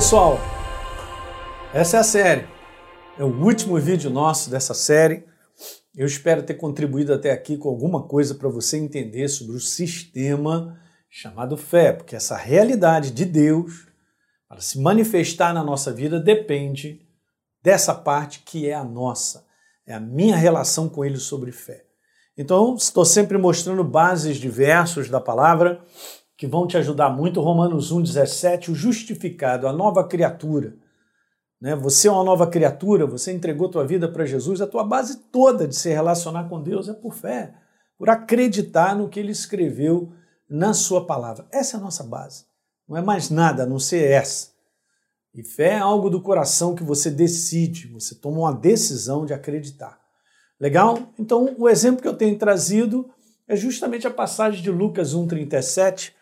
pessoal, essa é a série. É o último vídeo nosso dessa série. Eu espero ter contribuído até aqui com alguma coisa para você entender sobre o sistema chamado fé, porque essa realidade de Deus, para se manifestar na nossa vida, depende dessa parte que é a nossa, é a minha relação com Ele sobre fé. Então, estou sempre mostrando bases de versos da palavra que vão te ajudar muito. Romanos 1,17, o justificado, a nova criatura. Né? Você é uma nova criatura, você entregou tua vida para Jesus, a tua base toda de se relacionar com Deus é por fé, por acreditar no que ele escreveu na sua palavra. Essa é a nossa base. Não é mais nada a não ser essa. E fé é algo do coração que você decide, você toma uma decisão de acreditar. Legal? Então, o exemplo que eu tenho trazido é justamente a passagem de Lucas 1,37,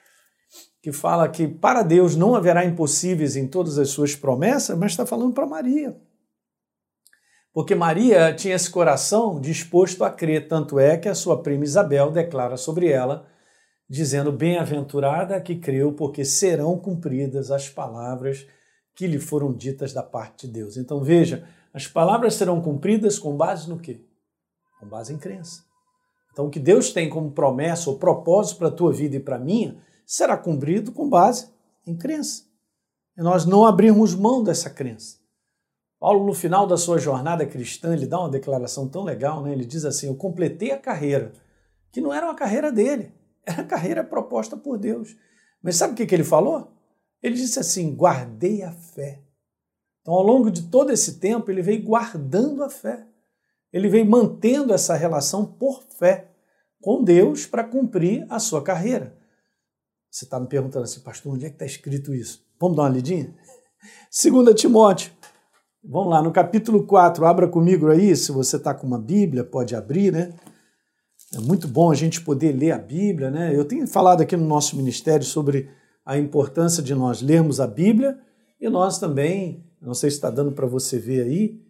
que fala que para Deus não haverá impossíveis em todas as suas promessas, mas está falando para Maria. Porque Maria tinha esse coração disposto a crer, tanto é que a sua prima Isabel declara sobre ela, dizendo: Bem-aventurada que creu, porque serão cumpridas as palavras que lhe foram ditas da parte de Deus. Então veja, as palavras serão cumpridas com base no quê? Com base em crença. Então o que Deus tem como promessa ou propósito para a tua vida e para a minha será cumprido com base em crença. E nós não abrirmos mão dessa crença. Paulo, no final da sua jornada cristã, ele dá uma declaração tão legal, né? Ele diz assim: Eu completei a carreira, que não era uma carreira dele, era a carreira proposta por Deus. Mas sabe o que, que ele falou? Ele disse assim: Guardei a fé. Então, ao longo de todo esse tempo, ele veio guardando a fé. Ele veio mantendo essa relação por fé com Deus para cumprir a sua carreira. Você está me perguntando assim, pastor, onde é que está escrito isso? Vamos dar uma lidinha? 2 Timóteo. Vamos lá, no capítulo 4, abra comigo aí, se você está com uma Bíblia, pode abrir, né? É muito bom a gente poder ler a Bíblia, né? Eu tenho falado aqui no nosso ministério sobre a importância de nós lermos a Bíblia e nós também, não sei se está dando para você ver aí,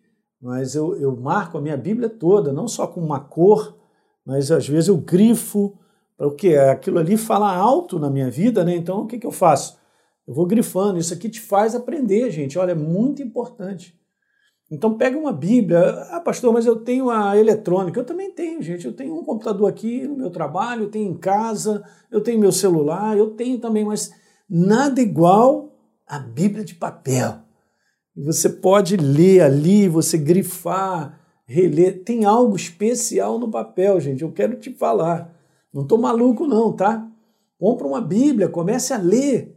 mas eu, eu marco a minha Bíblia toda, não só com uma cor, mas às vezes eu grifo, o que aquilo ali fala alto na minha vida, né? Então o que, que eu faço? Eu vou grifando. Isso aqui te faz aprender, gente. Olha, é muito importante. Então pega uma Bíblia. Ah, pastor, mas eu tenho a eletrônica. Eu também tenho, gente. Eu tenho um computador aqui no meu trabalho, eu tenho em casa, eu tenho meu celular, eu tenho também, mas nada igual a Bíblia de papel. Você pode ler ali, você grifar, reler. Tem algo especial no papel, gente. Eu quero te falar. Não estou maluco, não, tá? Compra uma Bíblia, comece a ler.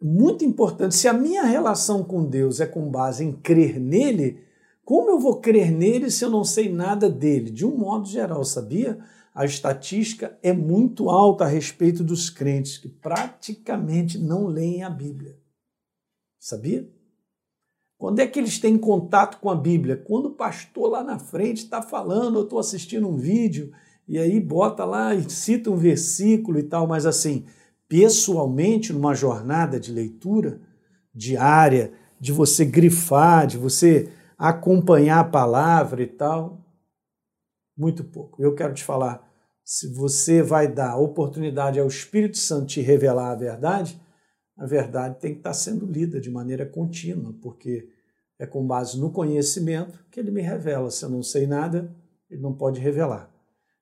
Muito importante. Se a minha relação com Deus é com base em crer nele, como eu vou crer nele se eu não sei nada dele? De um modo geral, sabia? A estatística é muito alta a respeito dos crentes que praticamente não leem a Bíblia. Sabia? Quando é que eles têm contato com a Bíblia? Quando o pastor lá na frente está falando, eu estou assistindo um vídeo e aí bota lá e cita um versículo e tal, mas assim, pessoalmente, numa jornada de leitura diária, de você grifar, de você acompanhar a palavra e tal, muito pouco. Eu quero te falar, se você vai dar oportunidade ao Espírito Santo te revelar a verdade, a verdade tem que estar sendo lida de maneira contínua, porque é com base no conhecimento que ele me revela. Se eu não sei nada, ele não pode revelar.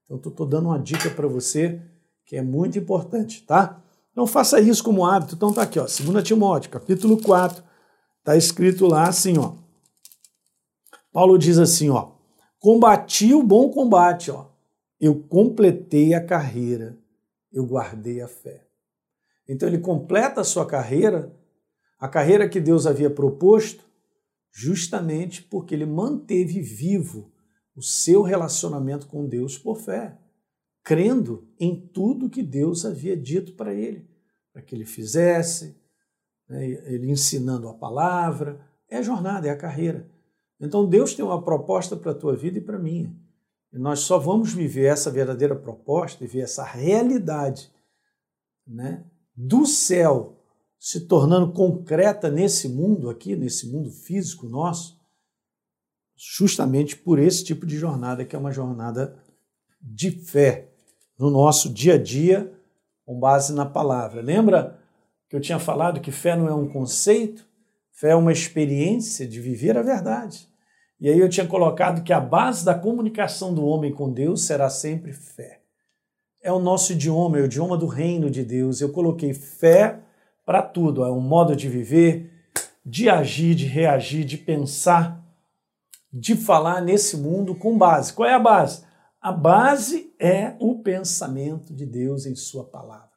Então, estou dando uma dica para você que é muito importante, tá? Não faça isso como hábito. Então, tá aqui, ó, 2 Timóteo, capítulo 4, tá escrito lá assim, ó. Paulo diz assim, ó: Combati o bom combate, ó. Eu completei a carreira, eu guardei a fé. Então ele completa a sua carreira, a carreira que Deus havia proposto, justamente porque ele manteve vivo o seu relacionamento com Deus por fé, crendo em tudo que Deus havia dito para ele, para que ele fizesse, né, ele ensinando a palavra. É a jornada, é a carreira. Então Deus tem uma proposta para a tua vida e para a minha. E nós só vamos viver essa verdadeira proposta e ver essa realidade né, do céu se tornando concreta nesse mundo aqui, nesse mundo físico nosso, justamente por esse tipo de jornada, que é uma jornada de fé no nosso dia a dia, com base na palavra. Lembra que eu tinha falado que fé não é um conceito? Fé é uma experiência de viver a verdade. E aí eu tinha colocado que a base da comunicação do homem com Deus será sempre fé. É o nosso idioma, é o idioma do reino de Deus. Eu coloquei fé para tudo, é um modo de viver, de agir, de reagir, de pensar, de falar nesse mundo com base. Qual é a base? A base é o pensamento de Deus em Sua palavra.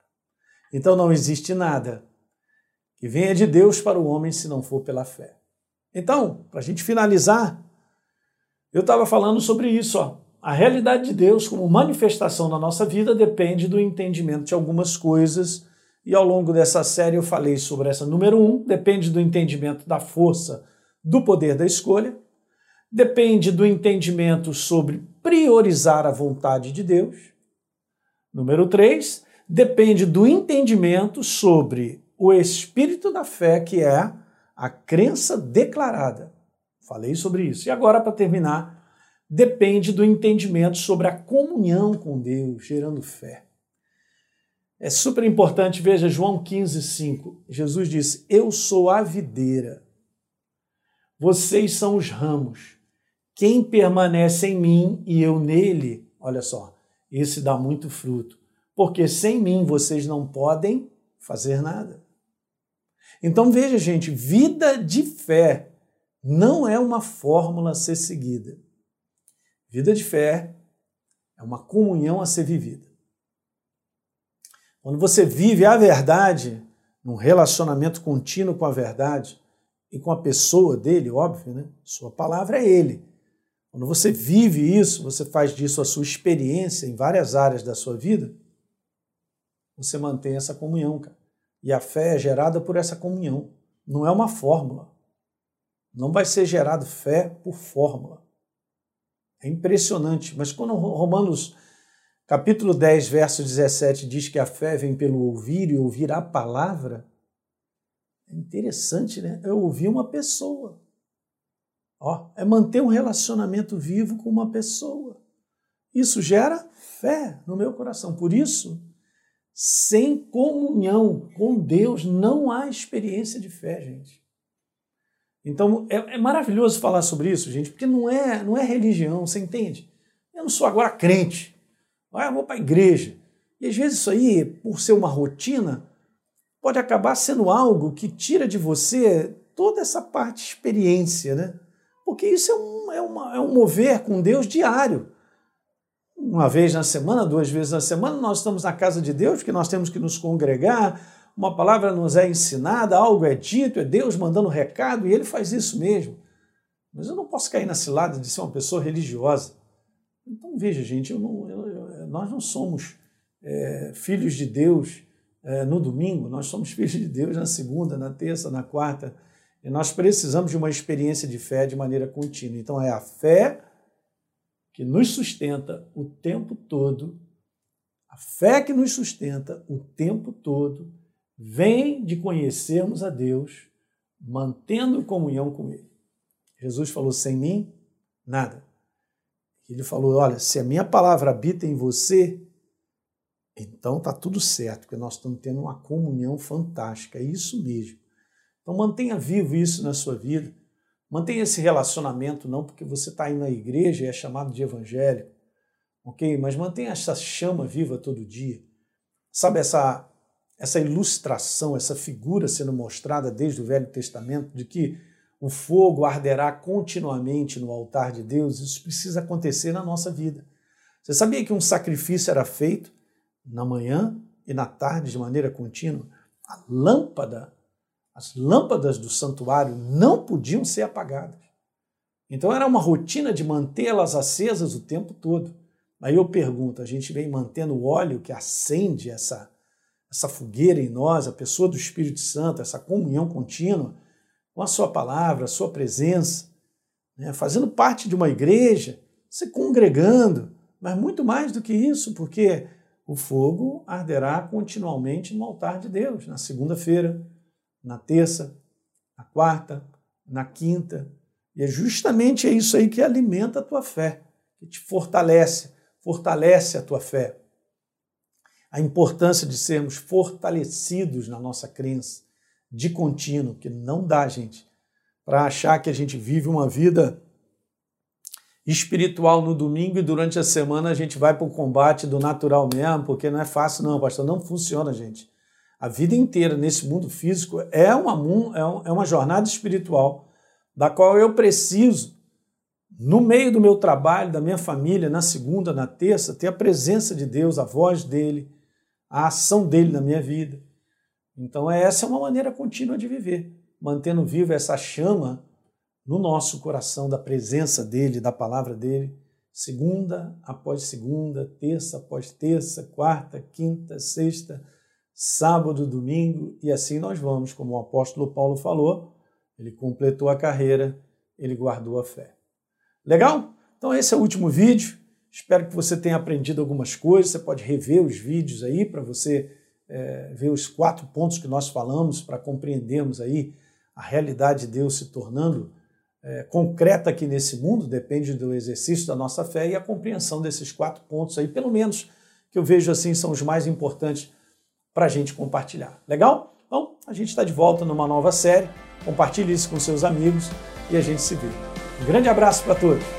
Então não existe nada que venha de Deus para o homem se não for pela fé. Então, para a gente finalizar, eu estava falando sobre isso. Ó. A realidade de Deus como manifestação na nossa vida depende do entendimento de algumas coisas. E ao longo dessa série eu falei sobre essa número um, depende do entendimento da força do poder da escolha depende do entendimento sobre priorizar a vontade de Deus. Número 3, depende do entendimento sobre o espírito da fé, que é a crença declarada. Falei sobre isso. E agora, para terminar, depende do entendimento sobre a comunhão com Deus, gerando fé. É super importante, veja João 15, 5. Jesus disse: Eu sou a videira, vocês são os ramos. Quem permanece em mim e eu nele, olha só, esse dá muito fruto, porque sem mim vocês não podem fazer nada. Então veja, gente, vida de fé não é uma fórmula a ser seguida. Vida de fé é uma comunhão a ser vivida. Quando você vive a verdade, num relacionamento contínuo com a verdade e com a pessoa dele, óbvio, né? Sua palavra é ele. Quando você vive isso, você faz disso a sua experiência em várias áreas da sua vida, você mantém essa comunhão, cara. E a fé é gerada por essa comunhão. Não é uma fórmula. Não vai ser gerado fé por fórmula. É impressionante. Mas quando Romanos capítulo 10, verso 17 diz que a fé vem pelo ouvir e ouvir a palavra, é interessante, né? Eu ouvi uma pessoa. Ó, é manter um relacionamento vivo com uma pessoa. Isso gera fé no meu coração. Por isso, sem comunhão com Deus, não há experiência de fé, gente. Então, é, é maravilhoso falar sobre isso, gente, porque não é, não é religião, você entende? Eu não sou agora crente. Ah, eu vou para a igreja. E às vezes isso aí, por ser uma rotina, pode acabar sendo algo que tira de você toda essa parte de experiência, né? Porque isso é um, é, uma, é um mover com Deus diário. Uma vez na semana, duas vezes na semana, nós estamos na casa de Deus, porque nós temos que nos congregar, uma palavra nos é ensinada, algo é dito, é Deus mandando recado, e Ele faz isso mesmo. Mas eu não posso cair na cilada de ser uma pessoa religiosa. Então veja, gente, eu não, eu, nós não somos é, filhos de Deus é, no domingo, nós somos filhos de Deus na segunda, na terça, na quarta, e nós precisamos de uma experiência de fé de maneira contínua. Então é a fé que nos sustenta o tempo todo, a fé que nos sustenta o tempo todo, vem de conhecermos a Deus, mantendo comunhão com Ele. Jesus falou: sem mim, nada. Ele falou: olha, se a minha palavra habita em você, então tá tudo certo, porque nós estamos tendo uma comunhão fantástica, é isso mesmo. Então mantenha vivo isso na sua vida. Mantenha esse relacionamento, não porque você está indo na igreja e é chamado de evangélico, ok? Mas mantenha essa chama viva todo dia. Sabe essa, essa ilustração, essa figura sendo mostrada desde o Velho Testamento de que o fogo arderá continuamente no altar de Deus? Isso precisa acontecer na nossa vida. Você sabia que um sacrifício era feito na manhã e na tarde de maneira contínua? A lâmpada as lâmpadas do santuário não podiam ser apagadas. Então era uma rotina de mantê-las acesas o tempo todo. Aí eu pergunto, a gente vem mantendo o óleo que acende essa, essa fogueira em nós, a pessoa do Espírito Santo, essa comunhão contínua com a sua palavra, a sua presença, né? fazendo parte de uma igreja, se congregando, mas muito mais do que isso, porque o fogo arderá continuamente no altar de Deus, na segunda-feira, na terça, na quarta, na quinta. E é justamente isso aí que alimenta a tua fé, que te fortalece, fortalece a tua fé. A importância de sermos fortalecidos na nossa crença, de contínuo, que não dá, gente, para achar que a gente vive uma vida espiritual no domingo e durante a semana a gente vai para o combate do natural mesmo, porque não é fácil, não, pastor. Não funciona, gente. A vida inteira nesse mundo físico é uma, é, é uma jornada espiritual da qual eu preciso, no meio do meu trabalho, da minha família, na segunda, na terça, ter a presença de Deus, a voz dele, a ação dele na minha vida. Então, essa é uma maneira contínua de viver, mantendo viva essa chama no nosso coração da presença dele, da palavra dele, segunda após segunda, terça após terça, quarta, quinta, sexta, sábado, domingo, e assim nós vamos, como o apóstolo Paulo falou, ele completou a carreira, ele guardou a fé. Legal? Então esse é o último vídeo. Espero que você tenha aprendido algumas coisas. Você pode rever os vídeos aí para você é, ver os quatro pontos que nós falamos para compreendermos aí a realidade de Deus se tornando é, concreta aqui nesse mundo, depende do exercício da nossa fé e a compreensão desses quatro pontos aí, pelo menos que eu vejo assim, são os mais importantes para a gente compartilhar. Legal? Então, a gente está de volta numa nova série. Compartilhe isso com seus amigos e a gente se vê. Um grande abraço para todos.